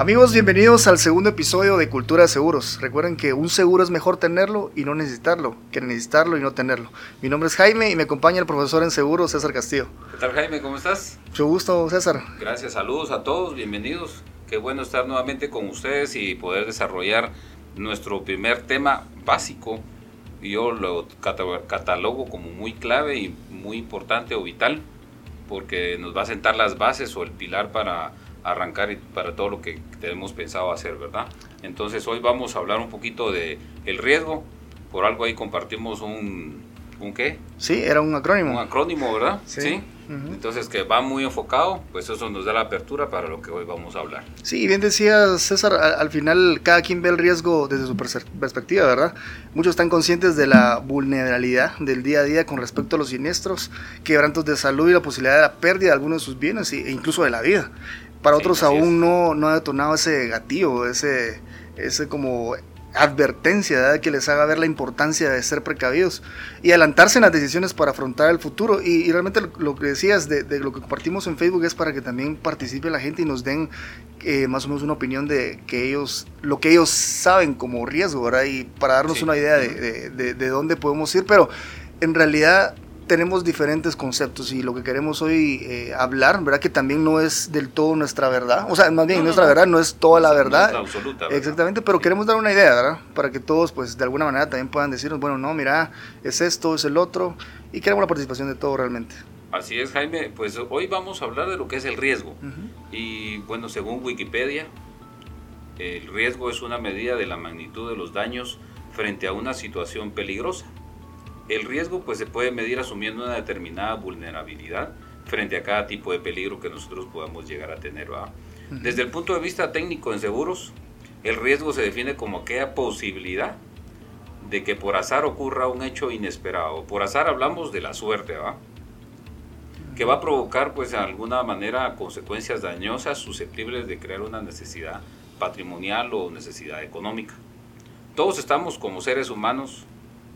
Amigos, bienvenidos al segundo episodio de Cultura de Seguros. Recuerden que un seguro es mejor tenerlo y no necesitarlo, que necesitarlo y no tenerlo. Mi nombre es Jaime y me acompaña el profesor en seguros, César Castillo. ¿Qué tal Jaime? ¿Cómo estás? Mucho gusto, César. Gracias, saludos a todos, bienvenidos. Qué bueno estar nuevamente con ustedes y poder desarrollar nuestro primer tema básico. Yo lo catalogo como muy clave y muy importante o vital porque nos va a sentar las bases o el pilar para arrancar para todo lo que tenemos pensado hacer, ¿verdad? Entonces hoy vamos a hablar un poquito de el riesgo. Por algo ahí compartimos un, ¿un qué? Sí, era un acrónimo. Un acrónimo, ¿verdad? Sí. Entonces que va muy enfocado, pues eso nos da la apertura para lo que hoy vamos a hablar. Sí, bien decía César, al, final cada quien ve el riesgo desde su perspectiva, ¿verdad? Muchos están conscientes de la vulnerabilidad del día a día con respecto a los siniestros, quebrantos de salud y la posibilidad de la pérdida de algunos de sus bienes e incluso de la vida para otros aún no, no ha detonado ese gatillo, ese, ese como advertencia que les haga ver la importancia de ser precavidos y adelantarse en las decisiones para afrontar el futuro. Y, realmente lo, que decías de, lo que compartimos en Facebook es para que también participe la gente y nos den eh, más o menos una opinión de que ellos, lo que ellos saben como riesgo, ¿verdad? Y para darnos una idea de, de, de dónde podemos ir. Pero en realidad tenemos diferentes conceptos y lo que queremos hoy eh, hablar, ¿verdad? Que también no es del todo nuestra verdad, o sea, más bien nuestra verdad no es toda la verdad. absoluta. Exactamente, pero queremos dar una idea, ¿verdad? Para que todos, pues, de alguna manera también puedan decirnos, bueno, no, mira, es esto, es el otro, y queremos la participación de todo realmente. Así es, Jaime, pues hoy vamos a hablar de lo que es el riesgo. Y bueno, según Wikipedia, el riesgo es una medida de la magnitud de los daños frente a una situación peligrosa el riesgo pues se puede medir asumiendo una determinada vulnerabilidad frente a cada tipo de peligro que nosotros podamos llegar a tener. Desde el punto de vista técnico en seguros, el riesgo se define como aquella posibilidad de que por azar ocurra un hecho inesperado. Por azar hablamos de la suerte, ¿va? que va a provocar pues de alguna manera consecuencias dañosas susceptibles de crear una necesidad patrimonial o necesidad económica. Todos estamos como seres humanos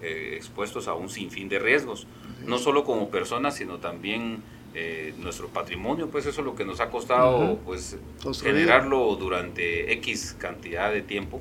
eh, expuestos a un sinfín de riesgos, no solo como personas, sino también eh, nuestro patrimonio, pues eso es lo que nos ha costado pues, generarlo durante X cantidad de tiempo.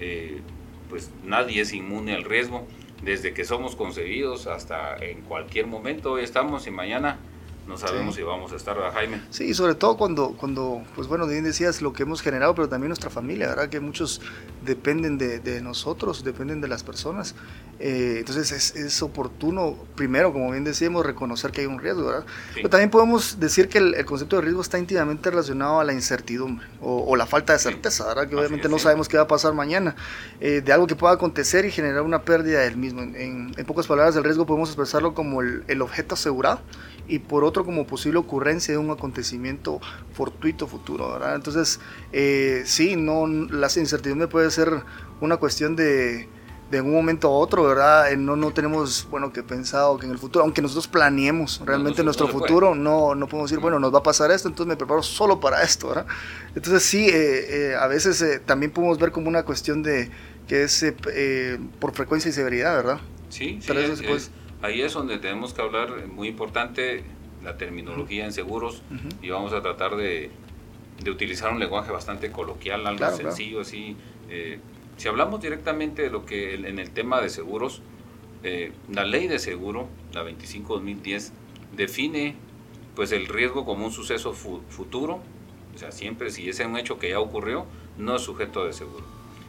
Eh, pues nadie es inmune al riesgo, desde que somos concebidos hasta en cualquier momento, hoy estamos y mañana no sabemos si vamos a estar, ¿verdad, Jaime? Sí, sobre todo cuando, cuando, pues bueno, bien decías lo que hemos generado, pero también nuestra familia, ¿verdad? Que muchos dependen de, nosotros, dependen de las personas. Eh, entonces es, es, oportuno, primero, como bien decíamos, reconocer que hay un riesgo, ¿verdad? Pero también podemos decir que el, concepto de riesgo está íntimamente relacionado a la incertidumbre o, la falta de certeza, ¿verdad? Que obviamente no sabemos qué va a pasar mañana, eh, de algo que pueda acontecer y generar una pérdida del mismo. En, en, pocas palabras, el riesgo podemos expresarlo como el, el objeto asegurado y por otro como posible ocurrencia de un acontecimiento fortuito futuro, ¿verdad? Entonces, eh, sí, no, la incertidumbre puede ser una cuestión de, de un momento a otro, ¿verdad? Eh, no, no tenemos, bueno, que pensado que en el futuro, aunque nosotros planeemos realmente nuestro futuro, no, no podemos decir, bueno, nos va a pasar esto, entonces me preparo solo para esto, ¿verdad? Entonces sí, eh, a veces también podemos ver como una cuestión de que es por frecuencia y severidad, ¿verdad? Sí, sí, es, ahí es donde tenemos que hablar, muy importante, la terminología en seguros y vamos a tratar de, de, utilizar un lenguaje bastante coloquial, algo sencillo así. Eh, si hablamos directamente de lo que en el tema de seguros, eh, la ley de seguro, la 25-2010, define pues el riesgo como un suceso futuro, o sea, siempre si es un hecho que ya ocurrió, no es sujeto de seguro.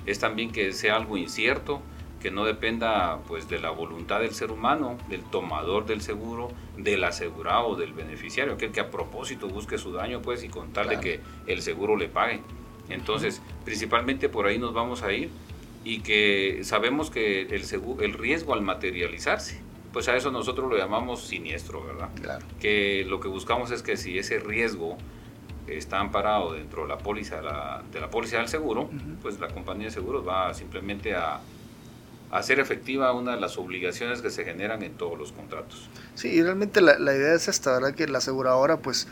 Es también que sea algo incierto, que no dependa pues de la voluntad del ser humano, del tomador del seguro, del asegurado, del beneficiario, aquel que a propósito busque su daño pues y contarle que el seguro le pague. Entonces, principalmente por ahí nos vamos a ir y que sabemos que el, seguro, el riesgo al materializarse, pues a eso nosotros lo llamamos siniestro, ¿verdad? Claro. Que lo que buscamos es que si ese riesgo está amparado dentro de la póliza, de la póliza del seguro, pues la compañía de seguros va simplemente a hacer efectiva una de las obligaciones que se generan en todos los contratos. Sí, y realmente la, la idea es esta, ¿verdad? Que la aseguradora pues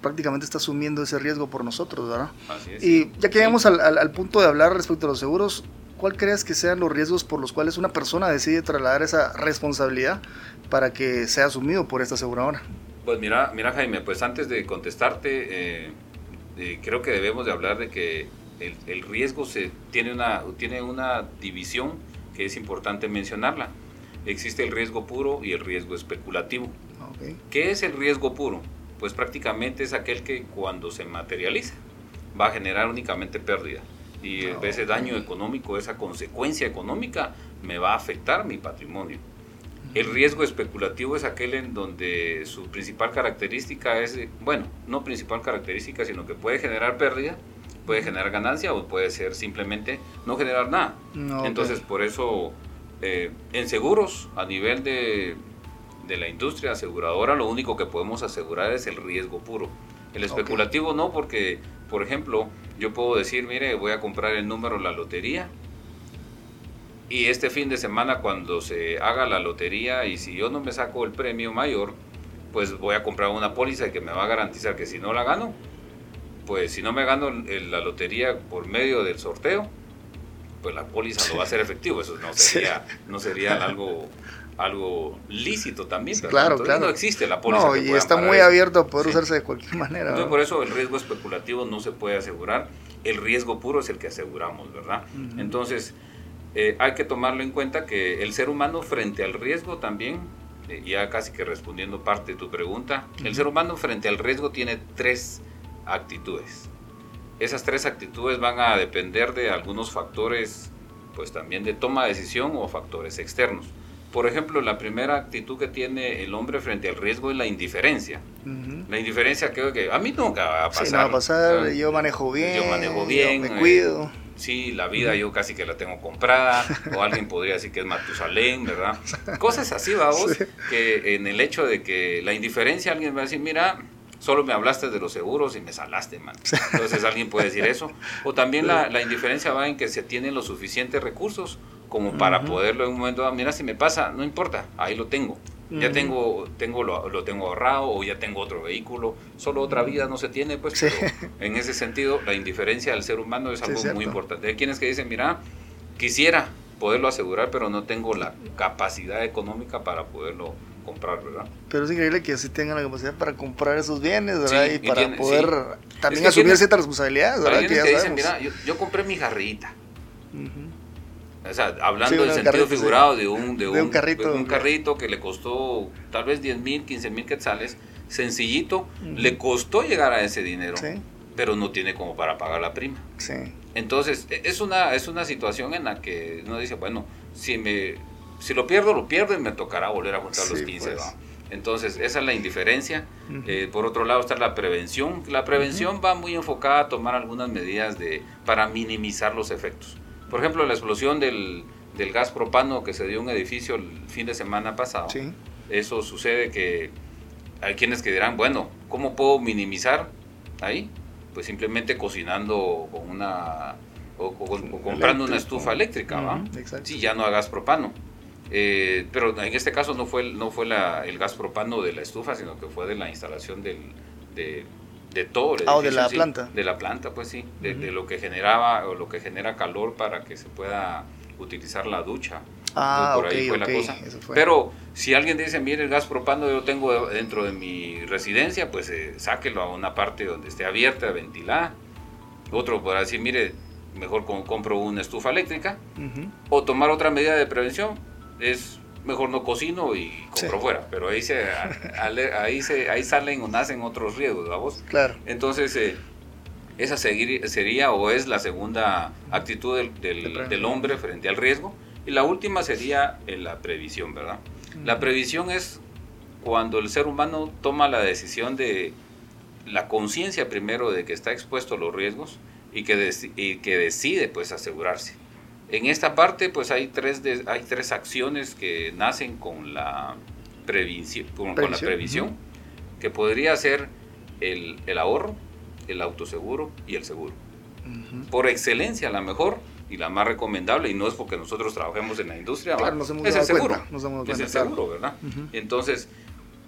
prácticamente está asumiendo ese riesgo por nosotros, ¿verdad? Así es. Y ya que llegamos al, al, punto de hablar respecto a los seguros, ¿cuál crees que sean los riesgos por los cuales una persona decide trasladar esa responsabilidad para que sea asumido por esta aseguradora? Pues mira, mira Jaime, pues antes de contestarte, eh, eh, creo que debemos de hablar de que el, el, riesgo se, tiene, una, tiene una división que es importante mencionarla. Existe el riesgo puro y el riesgo especulativo. ¿Qué es el riesgo puro? Pues prácticamente es aquel que cuando se materializa va a generar únicamente pérdida. Y ah, ese daño económico, esa consecuencia económica, me va a afectar mi patrimonio. El riesgo especulativo es aquel en donde su principal característica es, bueno, no principal característica, sino que puede generar pérdida, puede generar ganancia o puede ser simplemente no generar nada. Entonces, por eso, eh, en seguros, a nivel de, de, la industria aseguradora, lo único que podemos asegurar es el riesgo puro. El especulativo no, porque, por ejemplo, yo puedo decir, mire, voy a comprar el número de la lotería y este fin de semana cuando se haga la lotería y si yo no me saco el premio mayor, pues voy a comprar una póliza que me va a garantizar que si no la gano, pues si no me gano la lotería por medio del sorteo, pues la póliza lo va a hacer efectivo. Eso no sería, no sería algo algo lícito también. claro, claro. No existe la póliza. No, y está muy abierto a poder usarse de cualquier manera. Entonces, por eso el riesgo especulativo no se puede asegurar. El riesgo puro es el que aseguramos, ¿verdad? Entonces, eh, hay que tomarlo en cuenta que el ser humano frente al riesgo también, eh, ya casi que respondiendo parte de tu pregunta, el ser humano frente al riesgo tiene tres actitudes. Esas tres actitudes van a depender de algunos factores, pues también de toma de decisión o factores externos. Por ejemplo, la primera actitud que tiene el hombre frente al riesgo es la indiferencia. La indiferencia creo que a mí nunca va a pasar. no va a pasar, yo manejo bien. Yo manejo bien. me cuido sí, la vida yo casi que la tengo comprada, o alguien podría decir que es Matusalén, ¿verdad? Cosas así, vamos, que en el hecho de que la indiferencia alguien va a decir, mira, solo me hablaste de los seguros y me salaste, man. Entonces alguien puede decir eso. O también la, la indiferencia va en que se tienen los suficientes recursos como para poderlo en un momento, mira, si me pasa, no importa, ahí lo tengo. Ya tengo, tengo lo, lo, tengo ahorrado o ya tengo otro vehículo. Solo otra vida no se tiene, pues. en ese sentido, la indiferencia del ser humano es algo muy importante. Hay quienes que dicen, mira, quisiera poderlo asegurar, pero no tengo la capacidad económica para poderlo comprar, ¿verdad? Pero es increíble que sí tengan la capacidad para comprar esos bienes, ¿verdad? y para poder también asumir ciertas responsabilidades, ¿verdad? que, dicen, mira, yo, compré mi jarrita. O sea, hablando en sentido figurado de un, de, un, carrito, un carrito que le costó tal vez 10 mil, 15 mil quetzales, sencillito, le costó llegar a ese dinero, pero no tiene como para pagar la prima. Entonces, e, es una, es una situación en la que uno dice, bueno, si, me, si lo pierdo, lo pierdo y me tocará volver a juntar los 15. Pues. Entonces, esa es la indiferencia. Eh, por otro lado está la prevención. La prevención va muy enfocada a tomar algunas medidas de, para minimizar los efectos. Por ejemplo, la explosión del, gas propano que se dio en un edificio el fin de semana pasado. Eso sucede que hay quienes que dirán, bueno, ¿cómo puedo minimizar ahí? Pues simplemente cocinando con una o, comprando una estufa eléctrica, ¿va? Sí, ya no a gas propano. Eh, pero en este caso no fue, no fue el gas propano de la estufa, sino que fue de la instalación del, de, de todo ah, de la planta. De la planta, pues sí, de, lo que generaba o lo que genera calor para que se pueda utilizar la ducha. Ah, por ahí fue la cosa. Pero si alguien dice, mire, el gas propano yo tengo dentro de mi residencia, pues eh, sáquelo a una parte donde esté abierta, ventilada. Otro podrá decir, mire, mejor compro una estufa eléctrica. O tomar otra medida de prevención es mejor no cocino y compro fuera. Pero ahí se, ahí se ahí salen o nacen otros riesgos, ¿vamos? Claro. Entonces, eh, esa sería o es la segunda actitud del, del, hombre frente al riesgo. Y la última sería eh, la previsión, ¿verdad? La previsión es cuando el ser humano toma la decisión de la conciencia primero de que está expuesto a los riesgos y que, y que decide pues asegurarse. En esta parte, pues hay tres, hay tres acciones que nacen con la, previsión, con, la previsión, que podría ser el, ahorro, el autoseguro y el seguro. Por excelencia, la mejor y la más recomendable, y no es porque nosotros trabajemos en la industria, es el seguro. es el seguro, ¿verdad? Entonces,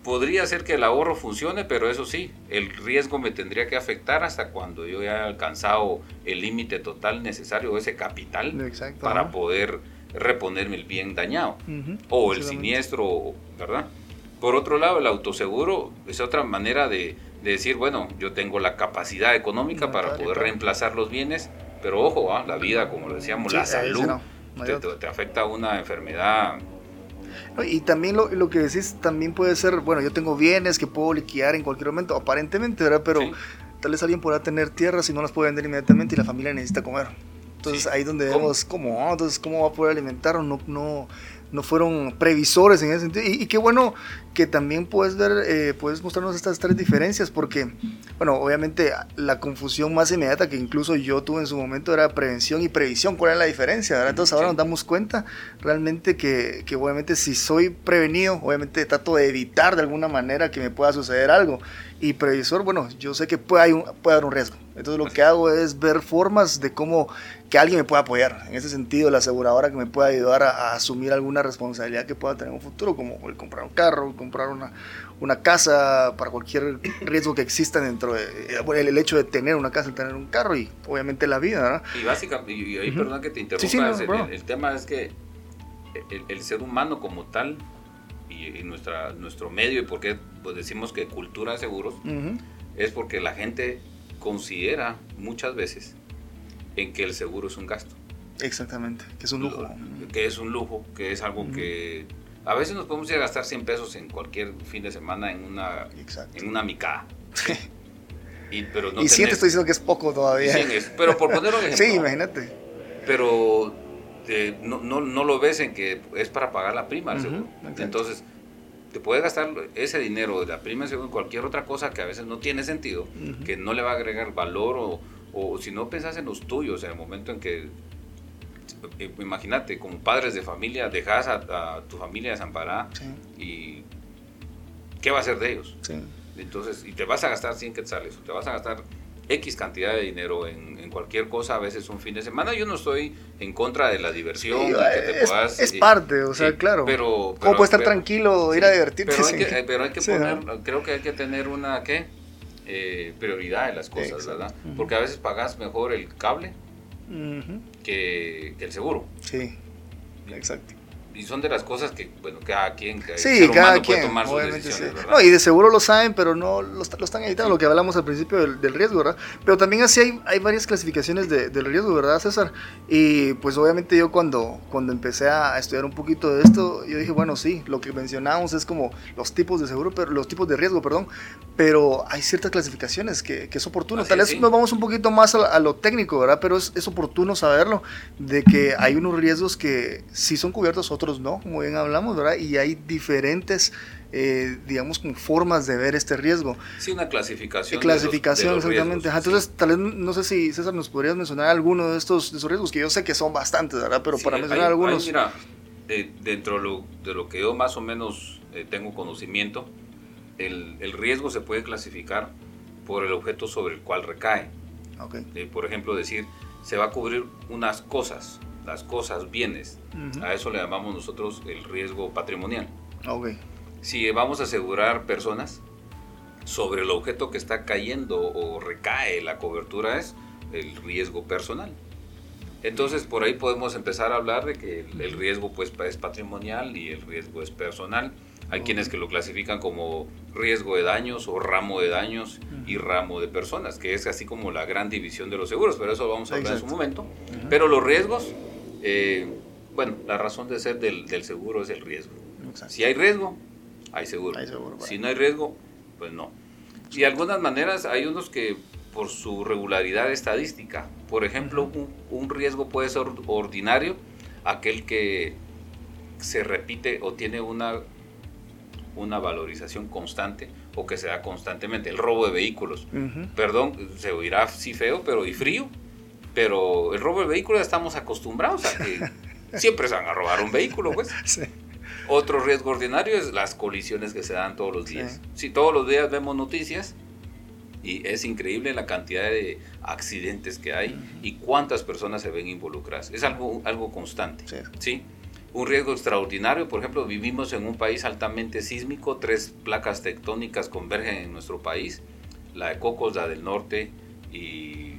podría ser que el ahorro funcione, pero eso sí, el riesgo me tendría que afectar hasta cuando yo haya alcanzado el límite total necesario, ese capital, para poder reponerme el bien dañado. O el siniestro, ¿verdad? Por otro lado, el autoseguro es otra manera de, de decir, bueno, yo tengo la capacidad económica para poder reemplazar los bienes, pero ojo, ¿ah? la vida, como decíamos, la salud, te, afecta una enfermedad y también lo, lo, que decís también puede ser, bueno, yo tengo bienes que puedo liquidar en cualquier momento, aparentemente, ¿verdad? Pero tal vez alguien podrá tener tierras y no las puede vender inmediatamente y la familia necesita comer. Entonces ahí donde vemos cómo, entonces cómo va a poder alimentar o no, no, no fueron previsores en ese sentido. Y, qué bueno que también puedes ver, eh, puedes mostrarnos estas tres diferencias, porque, bueno, obviamente la confusión más inmediata que incluso yo tuve en su momento era prevención y previsión. ¿Cuál es la diferencia? Entonces ahora nos damos cuenta realmente que, que, obviamente si soy prevenido, obviamente trato de evitar de alguna manera que me pueda suceder algo. Y previsor, bueno, yo sé que puede, hay un, puede haber un riesgo. Entonces lo que hago es ver formas de cómo que alguien me pueda apoyar. En ese sentido, la aseguradora que me pueda ayudar a, asumir alguna responsabilidad que pueda tener en un futuro, como el comprar un carro, comprar una, una casa, para cualquier riesgo que exista dentro de el, el, hecho de tener una casa, tener un carro y obviamente la vida. ¿no? Y básicamente, y ahí perdón que te interrumpa, el, tema es que el, ser humano como tal y, nuestra, nuestro medio y por qué pues decimos que cultura de seguros, es porque la gente considera muchas veces en que el seguro es un gasto. Exactamente, que es un lujo. Que es un lujo, que es algo que a veces nos podemos ir a gastar 100 pesos en cualquier fin de semana en una, en una micada. y, pero no y te estoy diciendo que es poco todavía. pero por ponerlo ejemplo. sí, imagínate. Pero eh, no, no, no, lo ves en que es para pagar la prima del seguro. Entonces, te puedes gastar ese dinero de la prima según cualquier otra cosa que a veces no tiene sentido, que no le va a agregar valor o, o si no pensás en los tuyos en el momento en que eh, imagínate, como padres de familia, dejas a, tu familia desamparada y ¿qué va a hacer de ellos? Entonces, y te vas a gastar 100 quetzales, te vas a gastar X cantidad de dinero en, cualquier cosa, a veces un fin de semana. Yo no estoy en contra de la diversión. es, parte, o sea, claro. Pero, ¿Cómo puede estar tranquilo, ir a divertirse? Pero hay que, poner, creo que hay que tener una, ¿qué? Eh, prioridad en las cosas, ¿verdad? Porque a veces pagas mejor el cable que, que, el seguro. Sí, exacto y son de las cosas que, bueno, cada quien, sí, cada quien, puede tomar sus decisiones, No, y de seguro lo saben, pero no lo, están editando, lo que hablamos al principio del, del, riesgo, ¿verdad? Pero también así hay, hay varias clasificaciones de, del riesgo, ¿verdad, César? Y pues obviamente yo cuando, cuando empecé a estudiar un poquito de esto, yo dije, bueno, sí, lo que mencionamos es como los tipos de seguro, pero los tipos de riesgo, perdón, pero hay ciertas clasificaciones que, que es oportuno. Tal vez nos vamos un poquito más a, lo técnico, ¿verdad? Pero es, es oportuno saberlo, de que hay unos riesgos que sí son cubiertos, otros no, como bien hablamos, ¿verdad? Y hay diferentes, eh, digamos, como formas de ver este riesgo. Sí, una clasificación. clasificación, exactamente. Entonces, tal vez, no sé si César nos podrías mencionar alguno de estos, de esos riesgos, que yo sé que son bastantes, ¿verdad? Pero para mencionar algunos. mira, dentro de lo, que yo más o menos eh, tengo conocimiento, el, el, riesgo se puede clasificar por el objeto sobre el cual recae. Okay. Eh, por ejemplo, decir, se va a cubrir unas cosas, las cosas, bienes. A eso le llamamos nosotros el riesgo patrimonial. Okay. Si vamos a asegurar personas, sobre el objeto que está cayendo o recae la cobertura es el riesgo personal. Entonces por ahí podemos empezar a hablar de que el, riesgo pues es patrimonial y el riesgo es personal. Hay quienes que lo clasifican como riesgo de daños o ramo de daños y ramo de personas, que es así como la gran división de los seguros, pero eso vamos a hablar en su momento. Pero los riesgos eh, bueno, la razón de ser del, seguro es el riesgo. Si hay riesgo, hay seguro. si no hay riesgo, pues no. Y de algunas maneras hay unos que por su regularidad estadística, por ejemplo, un, riesgo puede ser ordinario, aquel que se repite o tiene una, una valorización constante o que se da constantemente. El robo de vehículos. Perdón, se oirá así feo, pero y frío, pero el robo de vehículos estamos acostumbrados a que siempre se van a robar un vehículo, pues. Otro riesgo ordinario es las colisiones que se dan todos los días. Si todos los días vemos noticias y es increíble la cantidad de accidentes que hay y cuántas personas se ven involucradas. Es algo, algo constante. Sí. Un riesgo extraordinario, por ejemplo, vivimos en un país altamente sísmico, tres placas tectónicas convergen en nuestro país, la de Cocos, la del norte y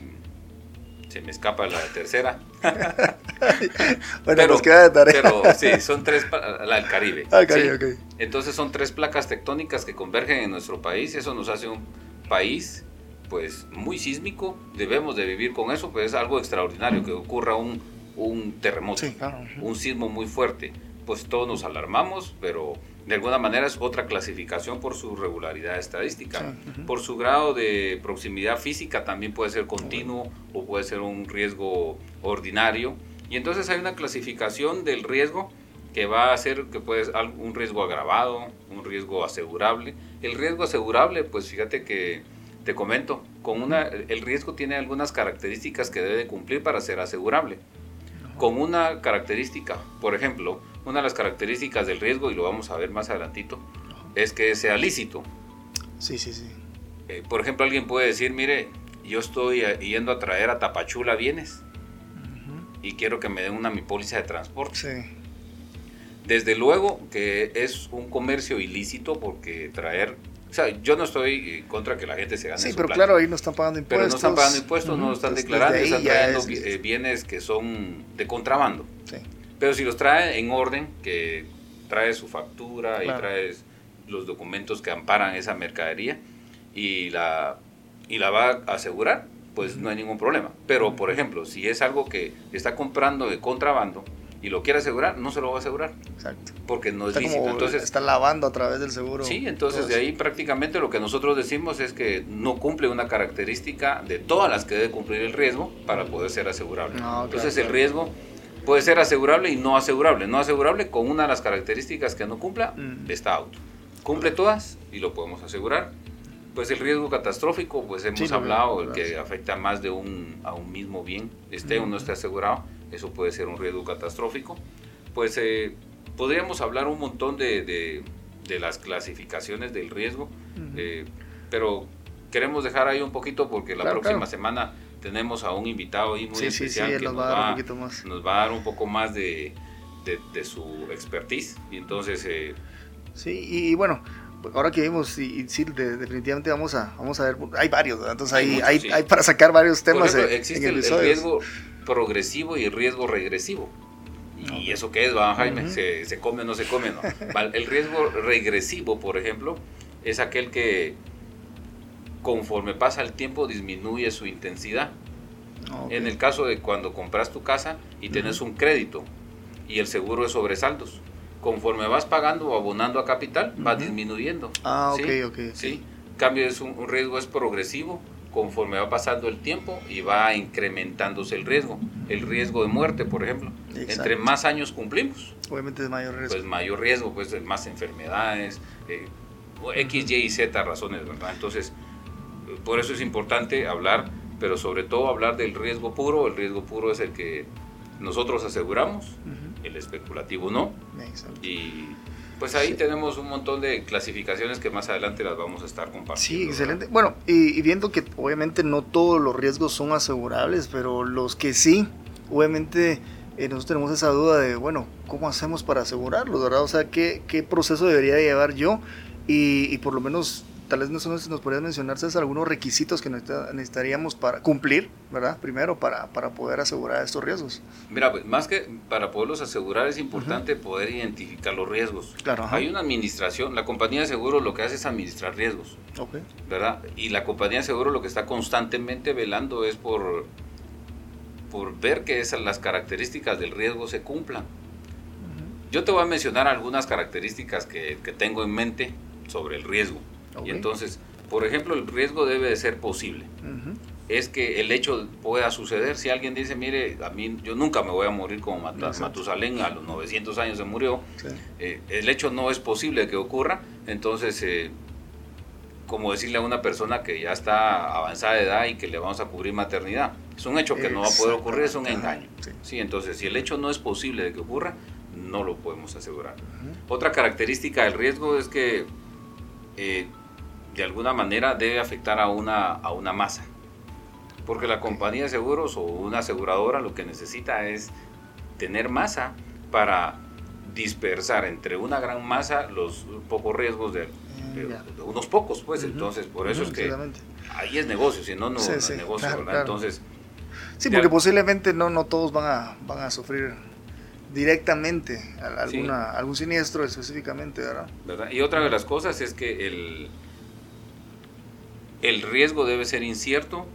se me escapa la tercera. bueno, pero, queda de tarea. pero sí, son tres, la del Caribe. Ah, Caribe Entonces son tres placas tectónicas que convergen en nuestro país eso nos hace un, país pues muy sísmico, debemos de vivir con eso, pues es algo extraordinario que ocurra un, un terremoto, un sismo muy fuerte. Pues todos nos alarmamos, pero de alguna manera es otra clasificación por su regularidad estadística. Por su grado de proximidad física también puede ser continuo o puede ser un riesgo ordinario. Y entonces hay una clasificación del riesgo que va a ser que puede ser un riesgo agravado, un riesgo asegurable. El riesgo asegurable, pues fíjate que te comento, con una, el riesgo tiene algunas características que debe cumplir para ser asegurable. Con una característica, por ejemplo, una de las características del riesgo, y lo vamos a ver más adelantito, es que sea lícito. Sí, sí, sí. Eh, por ejemplo, alguien puede decir, mire, yo estoy yendo a traer a Tapachula bienes y quiero que me den una mi póliza de transporte. Sí. Desde luego que es un comercio ilícito porque traer o sea, yo no estoy contra que la gente se gane Sí, pero claro, ahí no están pagando impuestos. Pero no están pagando impuestos, no lo están declarando, están trayendo eh, bienes que son de contrabando. Sí. Pero si los trae en orden, que trae su factura y trae los documentos que amparan esa mercadería y la, y la va a asegurar, pues no hay ningún problema. Pero, por ejemplo, si es algo que está comprando de contrabando, y lo quiere asegurar, no se lo va a asegurar. Exacto. Porque no es lícito. entonces, está lavando a través del seguro. Sí, entonces de ahí prácticamente lo que nosotros decimos es que no cumple una característica de todas las que debe cumplir el riesgo para poder ser asegurable. entonces el riesgo puede ser asegurable y no asegurable. No asegurable con una de las características que no cumpla, mm. está auto. Cumple todas y lo podemos asegurar. Pues el riesgo catastrófico, pues hemos hablado, el que afecta más de un, a un mismo bien, esté o no esté asegurado eso puede ser un riesgo catastrófico, pues eh, podríamos hablar un montón de, de, las clasificaciones del riesgo, eh, pero queremos dejar ahí un poquito porque la próxima semana tenemos a un invitado ahí muy especial que nos, va, nos va, a dar un poco más de, de su expertise y entonces... Eh, sí, y, bueno, ahora que vimos, y, sí, definitivamente vamos a, vamos a ver, hay varios, entonces hay, hay, hay, para sacar varios temas. existe el, riesgo progresivo y riesgo regresivo. ¿Y eso qué es, Jaime? ¿Se, come o no se come? No. El riesgo regresivo, por ejemplo, es aquel que conforme pasa el tiempo disminuye su intensidad. En el caso de cuando compras tu casa y tienes un crédito y el seguro es sobresaldos, conforme vas pagando o abonando a capital, va disminuyendo. Ah, ok, ok. ¿sí? Cambio es un riesgo es progresivo conforme va pasando el tiempo y va incrementándose el riesgo. El riesgo de muerte, por ejemplo. Entre más años cumplimos. Obviamente es mayor riesgo. Pues mayor riesgo, pues más enfermedades, eh, X, Y y Z razones, ¿verdad? Entonces, por eso es importante hablar, pero sobre todo hablar del riesgo puro. El riesgo puro es el que nosotros aseguramos, el especulativo no. Y pues ahí tenemos un montón de clasificaciones que más adelante las vamos a estar compartiendo. Sí, excelente. Bueno, y, viendo que obviamente no todos los riesgos son asegurables, pero los que sí, obviamente eh, nosotros tenemos esa duda de, bueno, ¿cómo hacemos para asegurarlos, verdad? O sea, ¿qué, qué proceso debería llevar yo? Y, y por lo menos tal vez nos, nos podrías mencionar, César, algunos requisitos que necesitaríamos para cumplir, ¿verdad? Primero, para, para poder asegurar estos riesgos. Mira, pues, más que para poderlos asegurar es importante poder identificar los riesgos. Claro. Hay una administración, la compañía de seguro lo que hace es administrar riesgos, okay. ¿verdad? Y la compañía de seguro lo que está constantemente velando es por, por ver que esas, las características del riesgo se cumplan. Yo te voy a mencionar algunas características que, que tengo en mente sobre el riesgo. Y entonces, por ejemplo, el riesgo debe de ser posible. Es que el hecho pueda suceder. Si alguien dice, mire, a mí yo nunca me voy a morir como Matusalén, a los 900 años se murió, eh, el hecho no es posible que ocurra, entonces, eh, como decirle a una persona que ya está avanzada de edad y que le vamos a cubrir maternidad, es un hecho que no va a poder ocurrir, es un engaño. Sí. entonces, si el hecho no es posible de que ocurra, no lo podemos asegurar. Otra característica del riesgo es que eh, de alguna manera debe afectar a una, a una masa. Porque la compañía de seguros o una aseguradora lo que necesita es tener masa para dispersar entre una gran masa los pocos riesgos de, unos pocos, pues. Entonces, por eso es que ahí es negocio, si no, no, es negocio, Entonces. Sí, porque posiblemente no, no todos van a, van a sufrir directamente alguna, algún siniestro específicamente, ¿verdad? Y otra de las cosas es que el, el riesgo debe ser incierto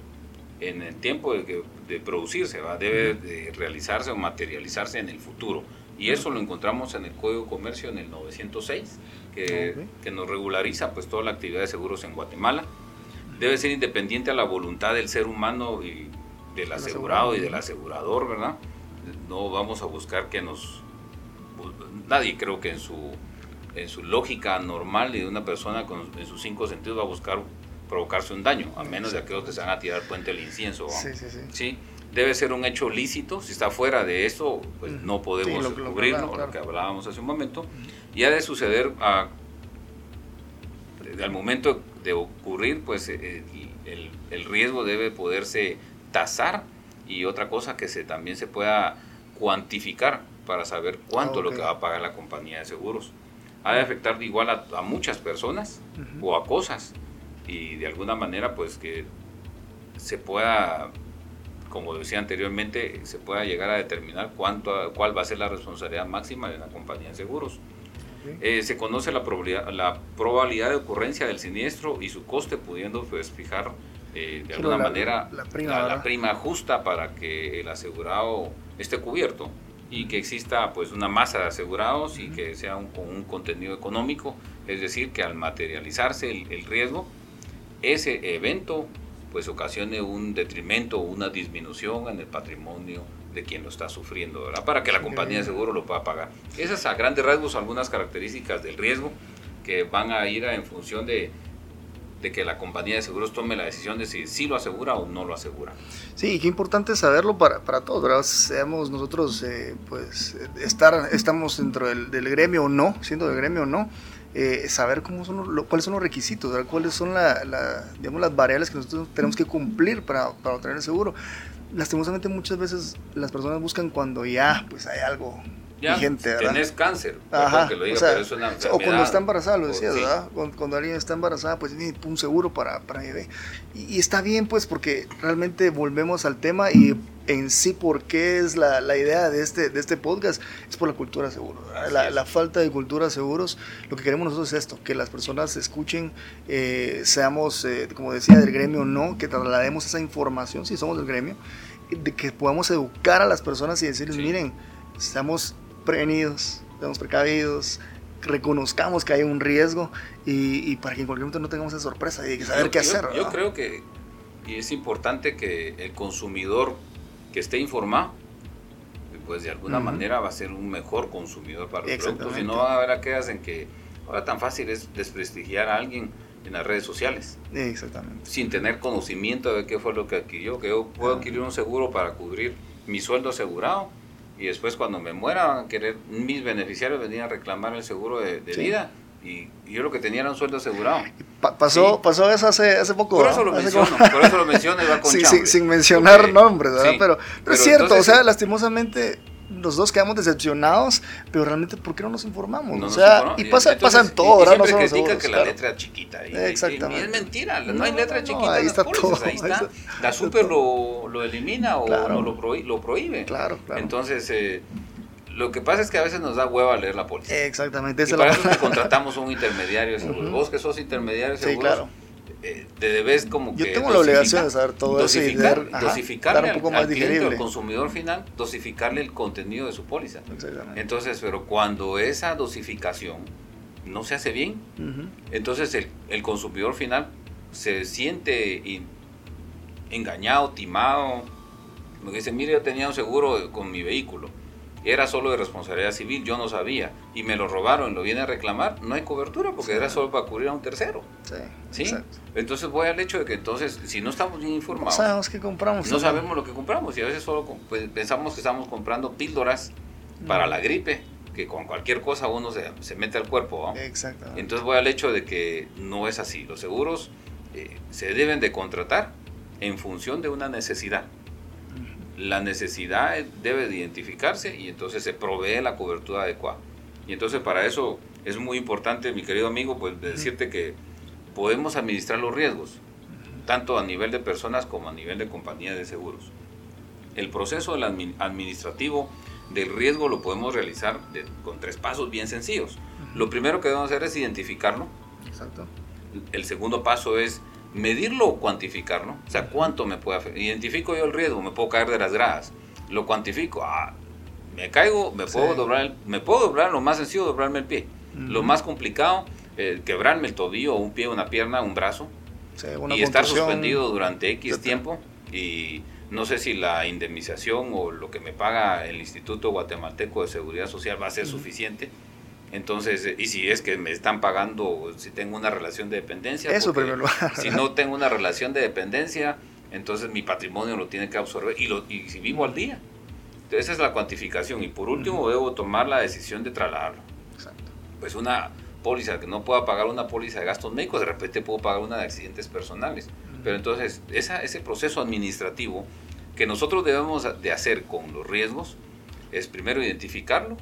en el tiempo de, de producirse, ¿va? debe de realizarse o materializarse en el futuro. Y eso lo encontramos en el Código de Comercio en el 906, que, que, nos regulariza pues toda la actividad de seguros en Guatemala. Debe ser independiente a la voluntad del ser humano y del asegurado y del asegurador, ¿verdad? No vamos a buscar que nos... Nadie creo que en su, en su lógica normal de una persona con, en sus cinco sentidos va a buscar provocarse un daño, a menos de que otros se van a tirar puente el incienso. Sí, sí, sí. ¿sí? Debe ser un hecho lícito, si está fuera de eso, pues no podemos cubrirlo, lo, que hablábamos hace un momento. Y ha de suceder a, al momento de ocurrir, pues eh, el, el, riesgo debe poderse tasar y otra cosa que se, también se pueda cuantificar para saber cuánto es lo que va a pagar la compañía de seguros. Ha de afectar igual a, a muchas personas o a cosas y de alguna manera pues que se pueda, como decía anteriormente, se pueda llegar a determinar cuánto, cuál va a ser la responsabilidad máxima de la compañía de seguros. Eh, se conoce la probabilidad, la probabilidad de ocurrencia del siniestro y su coste, pudiendo pues, fijar eh, de alguna manera la prima, la, prima, justa para que el asegurado esté cubierto y que exista pues una masa de asegurados y que sea un, un contenido económico, es decir, que al materializarse el riesgo, ese evento pues ocasione un detrimento o una disminución en el patrimonio de quien lo está sufriendo, ¿verdad? Para que la compañía de seguro lo pueda pagar. Esas a grandes rasgos algunas características del riesgo que van a ir en función de, de que la compañía de seguros tome la decisión de si sí lo asegura o no lo asegura. Sí, qué importante saberlo para, para todos, ¿verdad? Seamos nosotros, eh, pues, estar, estamos dentro del, del, gremio o no, siendo del gremio o no, eh, saber cómo son cuáles son los requisitos, cuáles son la, digamos, las variables que nosotros tenemos que cumplir para, para obtener el seguro. Lastimosamente muchas veces las personas buscan cuando ya pues hay algo ya, vigente, Tienes cáncer, que lo diga, o, pero es una o cuando está embarazada, lo decías, ¿verdad? Cuando, alguien está embarazada, pues tiene un seguro para, para bebé. Y, y, está bien, pues, porque realmente volvemos al tema y en sí por qué es la, la, idea de este, de este podcast, es por la cultura de seguros. La, la, falta de cultura seguros, lo que queremos nosotros es esto, que las personas escuchen, eh, seamos, eh, como decía, del gremio o no, que traslademos esa información, si somos del gremio, de que podamos educar a las personas y decirles, miren, estamos prevenidos, estamos precavidos, reconozcamos que hay un riesgo y, y, para que en cualquier momento no tengamos esa sorpresa y saber qué hacer. Yo creo que y es importante que el consumidor que esté informado, pues de alguna manera va a ser un mejor consumidor para los productos. Y no va a haber aquellas en que ahora tan fácil es desprestigiar a alguien en las redes sociales. Exactamente. Sin tener conocimiento de qué fue lo que adquirió, que yo puedo adquirir un seguro para cubrir mi sueldo asegurado y después cuando me muera van a querer mis beneficiarios venir a reclamar el seguro de, vida y, yo lo que tenía era un sueldo asegurado. pasó, pasó eso hace, hace poco. Por eso lo menciono, por eso lo menciono y va con sí, sin mencionar nombres, ¿verdad? pero, pero, es cierto, o sea, lastimosamente los dos quedamos decepcionados, pero realmente, ¿por qué no nos informamos? o sea, y pasa, pasa en todo, ¿verdad? No critican que la letra es chiquita. Y, Exactamente. Y, es mentira, no, hay letra chiquita. ahí, está todo, ahí está La super lo, lo elimina o, lo, prohíbe, lo, prohíbe. Claro, claro. Entonces, eh, lo que pasa es que a veces nos da hueva leer la póliza. Exactamente. Y para eso contratamos un intermediario de seguros. Vos que sos intermediario de seguros, sí, claro. Eh, te debes como que... Yo tengo la obligación de saber todo dosificar, eso y dosificarle un poco al, más al cliente, al consumidor final, dosificarle el contenido de su póliza. Exactamente. Entonces, pero cuando esa dosificación no se hace bien, entonces el, el, consumidor final se siente engañado, timado, porque dice, mire, yo tenía un seguro con mi vehículo era solo de responsabilidad civil, yo no sabía, y me lo robaron, lo viene a reclamar, no hay cobertura porque era solo para cubrir a un tercero. Sí, ¿sí? Entonces voy al hecho de que entonces, si no estamos bien informados, no sabemos qué compramos. No sabemos lo que compramos y a veces solo pues, pensamos que estamos comprando píldoras para la gripe, que con cualquier cosa uno se, se mete al cuerpo. Exactamente. Entonces voy al hecho de que no es así. Los seguros eh, se deben de contratar en función de una necesidad la necesidad debe identificarse y entonces se provee la cobertura adecuada. Y entonces para eso es muy importante, mi querido amigo, pues decirte que podemos administrar los riesgos, tanto a nivel de personas como a nivel de compañías de seguros. El proceso administrativo del riesgo lo podemos realizar con tres pasos bien sencillos. Lo primero que debemos hacer es identificarlo. Exacto. El segundo paso es medirlo o cuantificarlo. O sea, ¿cuánto me puede afectar? Identifico yo el riesgo, me puedo caer de las gradas. Lo cuantifico. Ah, me caigo, me puedo doblar, me puedo doblar, lo más sencillo, doblarme el pie. Lo más complicado, eh, quebrarme el tobillo, un pie, una pierna, un brazo. y estar suspendido durante X tiempo. Y no sé si la indemnización o lo que me paga el Instituto Guatemalteco de Seguridad Social va a ser suficiente. Entonces, y si es que me están pagando, si tengo una relación de dependencia. Eso primero. Si no tengo una relación de dependencia, entonces mi patrimonio lo tiene que absorber. Y, lo, y si vivo al día. esa es la cuantificación. Y por último, debo tomar la decisión de trasladarlo. Exacto. Pues una póliza que no pueda pagar una póliza de gastos médicos, de repente puedo pagar una de accidentes personales. Pero entonces, esa, ese proceso administrativo que nosotros debemos de hacer con los riesgos es primero identificarlo,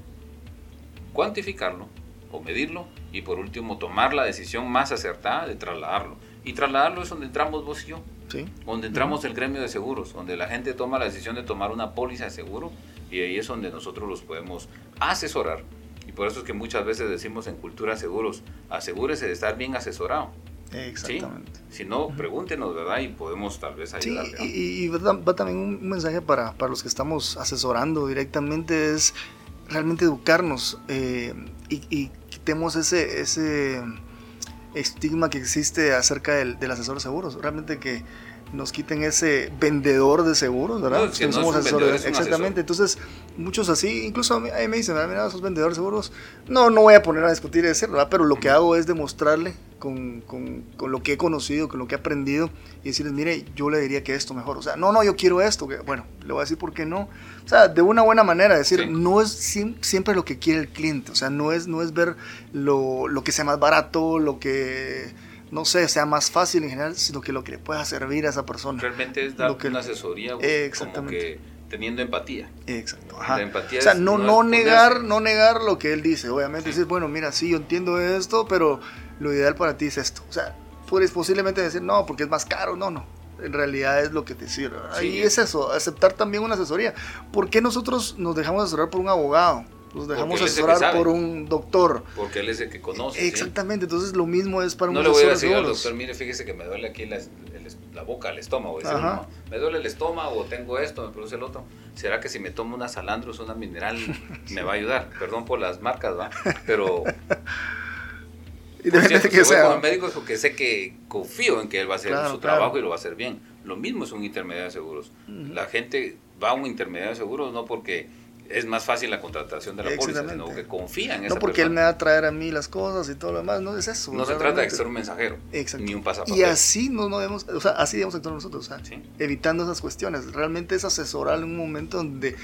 cuantificarlo o medirlo y por último tomar la decisión más acertada de trasladarlo. Y trasladarlo es donde entramos vos y yo, ¿Sí? donde entramos el gremio de seguros, donde la gente toma la decisión de tomar una póliza de seguro y ahí es donde nosotros los podemos asesorar. Y por eso es que muchas veces decimos en Cultura Seguros, asegúrese de estar bien asesorado. Exactamente. Si no, pregúntenos, ¿verdad? Y podemos tal vez ayudarle. Sí, y, va, también un mensaje para, para los que estamos asesorando directamente, es realmente educarnos eh, y, quitemos ese, ese estigma que existe acerca del, del asesor de seguros. Realmente que nos quiten ese vendedor de seguros, ¿verdad? que no somos asesores. Exactamente. Entonces, muchos así, incluso a mí, me dicen, mira, esos vendedores de seguros. No, no voy a poner a discutir y decirlo, ¿verdad? Pero lo que hago es demostrarle con, con, con, lo que he conocido, con lo que he aprendido y decirles, mire, yo le diría que esto mejor. O sea, no, no, yo quiero esto. Que, bueno, le voy a decir por qué no. O sea, de una buena manera, decir, no es siempre lo que quiere el cliente. O sea, no es, no es ver lo, lo que sea más barato, lo que no sé, sea más fácil en general, sino que lo que le pueda servir a esa persona. Realmente es dar una asesoría como que teniendo empatía. Exacto. o sea, no, no, negar, no negar lo que él dice. Obviamente decir, bueno, mira, sí, yo entiendo esto, pero lo ideal para ti es esto. O sea, puedes posiblemente decir, no, porque es más caro. No, no. En realidad es lo que te sirve. Ahí es eso, aceptar también una asesoría. ¿Por qué nosotros nos dejamos asesorar por un abogado? Nos dejamos asesorar por un doctor. Porque él es el que conoce. Exactamente, entonces lo mismo es para un No le voy a decir al doctor, mire, fíjese que me duele aquí la, la boca, el estómago. me duele el estómago, tengo esto, me produce el otro. ¿Será que si me tomo una salandros, una mineral, me va a ayudar? Perdón por las marcas, ¿va? Pero... Independientemente que sea. Con el médico es porque sé que confío en que él va a hacer su trabajo y lo va a hacer bien. Lo mismo es un intermediario de seguros. La gente va a un intermediario de seguros no porque es más fácil la contratación de la póliza, sino que confía en esa No porque él me va a traer a mí las cosas y todo lo demás, no es eso. No se trata de ser un mensajero, ni un pasaporte. Y así no, no debemos, o sea, así debemos actuar nosotros, o sea, evitando esas cuestiones. Realmente es asesorar en un momento donde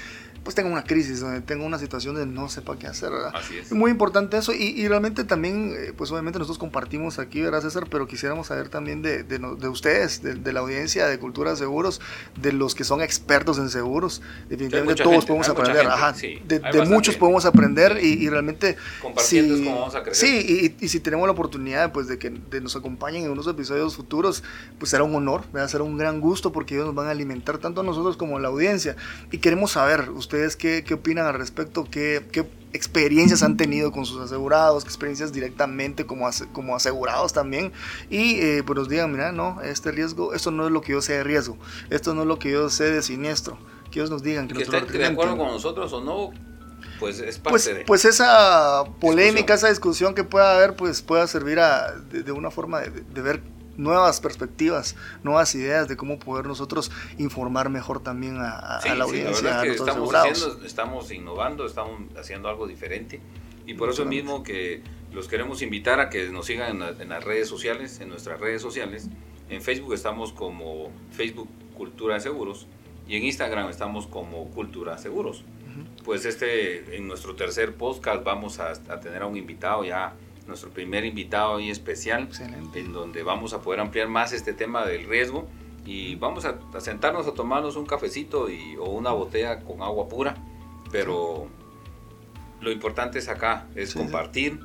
pues tengo una crisis, donde tengo una situación de no sepa qué hacer, ¿verdad? Así es. Muy importante eso y, realmente también, eh, pues obviamente nosotros compartimos aquí, ¿verdad César? Pero quisiéramos saber también de, de, de ustedes, de, la audiencia de Cultura de Seguros, de los que son expertos en seguros. Definitivamente todos podemos aprender, ajá, de, muchos podemos aprender y, realmente... Compartiendo es como vamos a crecer. Sí, y, si tenemos la oportunidad pues de que nos acompañen en unos episodios futuros, pues será un honor, va a ser un gran gusto porque ellos nos van a alimentar tanto a nosotros como a la audiencia. Y queremos saber, ustedes qué, qué opinan al respecto, qué, qué, experiencias han tenido con sus asegurados, qué experiencias directamente como, como asegurados también. Y eh, pues nos digan, mira, no, este riesgo, esto no es lo que yo sé de riesgo, esto no es lo que yo sé de siniestro. Que ellos nos digan que, que estén de acuerdo con nosotros o no, pues es parte pues, de pues esa polémica, esa discusión que pueda haber, pues pueda servir a, de, una forma de, de, ver nuevas perspectivas, nuevas ideas de cómo poder nosotros informar mejor también a, la audiencia. estamos, haciendo, estamos innovando, estamos haciendo algo diferente y por eso mismo que los queremos invitar a que nos sigan en, las redes sociales, en nuestras redes sociales. En Facebook estamos como Facebook Cultura de Seguros y en Instagram estamos como Cultura Seguros. Pues este, en nuestro tercer podcast vamos a, a tener a un invitado ya nuestro primer invitado y especial, en donde vamos a poder ampliar más este tema del riesgo y vamos a, sentarnos a tomarnos un cafecito y, o una botella con agua pura, pero lo importante es acá, es compartir,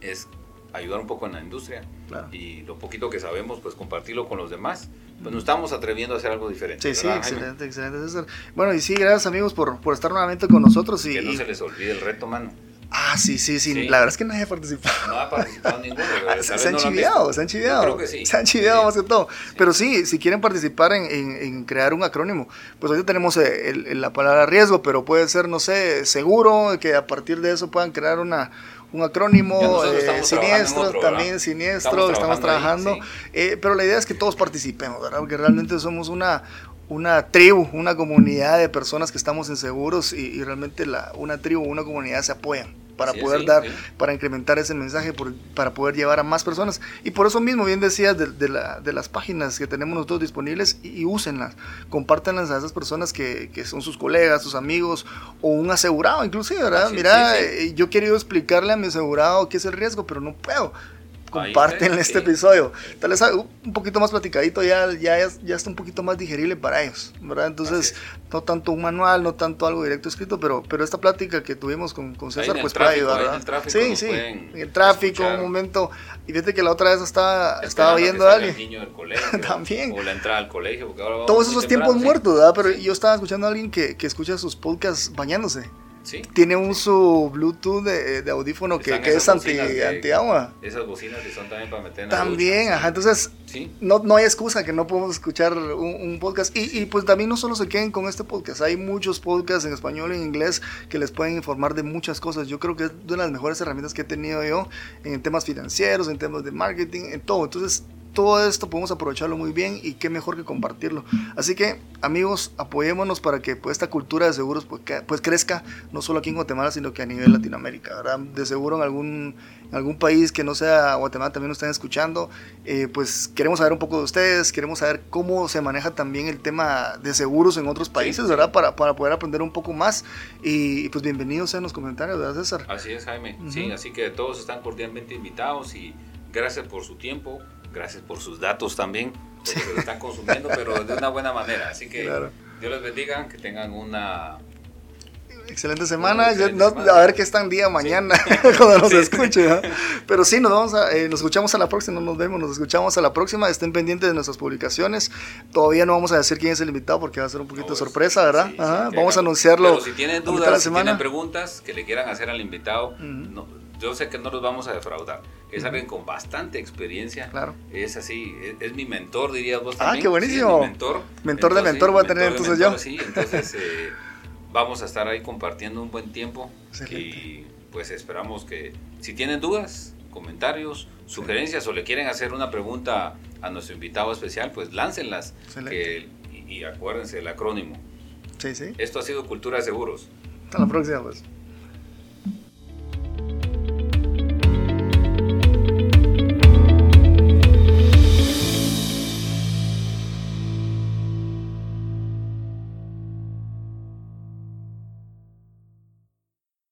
es ayudar un poco en la industria y lo poquito que sabemos, pues compartirlo con los demás. Pues nos estamos atreviendo a hacer algo diferente. Sí, sí, excelente, excelente. Bueno, y sí, gracias amigos por, por estar nuevamente con nosotros. Y, que no se les olvide el reto, mano. Ah, Ah, sí, sí, sí, La verdad es que nadie ha participado. No ha participado ninguno. se, han chiviado, se han chiviado. creo que sí. Se han chiviado más que todo. Pero sí, si quieren participar en, en, crear un acrónimo, pues ahorita tenemos eh, la palabra riesgo, pero puede ser, no sé, seguro, que a partir de eso puedan crear una un acrónimo eh, siniestro, también siniestro, estamos trabajando, eh, pero la idea es que todos participemos, ¿verdad? Porque realmente somos una, una tribu, una comunidad de personas que estamos inseguros y, y realmente la, una tribu, una comunidad se apoyan para poder dar, para incrementar ese mensaje, para poder llevar a más personas. Y por eso mismo, bien decías, de, la, de las páginas que tenemos nosotros disponibles y, úsenlas, compártenlas a esas personas que, que, son sus colegas, sus amigos o un asegurado inclusive, ¿verdad? Mira, eh, yo he querido explicarle a mi asegurado qué es el riesgo, pero no puedo comparten este episodio. Tal vez un poquito más platicadito ya, ya, ya está un poquito más digerible para ellos, ¿verdad? Entonces, no tanto un manual, no tanto algo directo escrito, pero, pero esta plática que tuvimos con, con César, pues para ayudar, ¿verdad? sí, sí, en el tráfico, un momento. Y fíjate que la otra vez estaba, estaba viendo a alguien. El niño del colegio, También. O la entrada al colegio. Porque ahora Todos esos tiempos muertos, ¿verdad? Pero yo estaba escuchando a alguien que, que escucha sus podcasts bañándose. Tiene un su Bluetooth de, de audífono que, que es anti, anti, agua. Esas bocinas que son también para meter en También, ajá. Entonces, no, no hay excusa que no podemos escuchar un, podcast. Y, y, pues también no solo se queden con este podcast. Hay muchos podcasts en español y en inglés que les pueden informar de muchas cosas. Yo creo que es una de las mejores herramientas que he tenido yo en temas financieros, en temas de marketing, en todo. Entonces, todo esto podemos aprovecharlo muy bien y qué mejor que compartirlo. Así que amigos, apoyémonos para que pues, esta cultura de seguros pues, pues, crezca, no solo aquí en Guatemala, sino que a nivel Latinoamérica. ¿verdad? De seguro en algún, algún país que no sea Guatemala también nos están escuchando, eh, pues queremos saber un poco de ustedes, queremos saber cómo se maneja también el tema de seguros en otros países, ¿verdad? Para, para poder aprender un poco más. Y pues bienvenidos en los comentarios, ¿verdad César? Así es, Jaime. Sí, así que todos están cordialmente invitados y gracias por su tiempo gracias por sus datos también, porque se lo están consumiendo, pero de una buena manera. Así que Dios les bendiga, que tengan una excelente semana. a ver qué están día mañana cuando nos escuchen. Pero sí, nos vamos a, eh, nos escuchamos a la próxima, no nos vemos, nos escuchamos a la próxima. Estén pendientes de nuestras publicaciones. Todavía no vamos a decir quién es el invitado porque va a ser un poquito sorpresa, ¿verdad? vamos a anunciarlo. Pero si tienen dudas, si tienen preguntas que le quieran hacer al invitado, yo sé que no los vamos a defraudar. Es alguien con bastante experiencia. Claro. Es así, es, mi mentor, dirías vos también. Ah, qué buenísimo. mentor. Mentor de mentor voy a tener entonces yo. Sí, entonces eh, vamos a estar ahí compartiendo un buen tiempo. Y pues esperamos que si tienen dudas, comentarios, sugerencias o le quieren hacer una pregunta a nuestro invitado especial, pues láncenlas. Que, y, y acuérdense el acrónimo. Sí, sí. Esto ha sido Cultura de Seguros. Hasta la próxima, pues.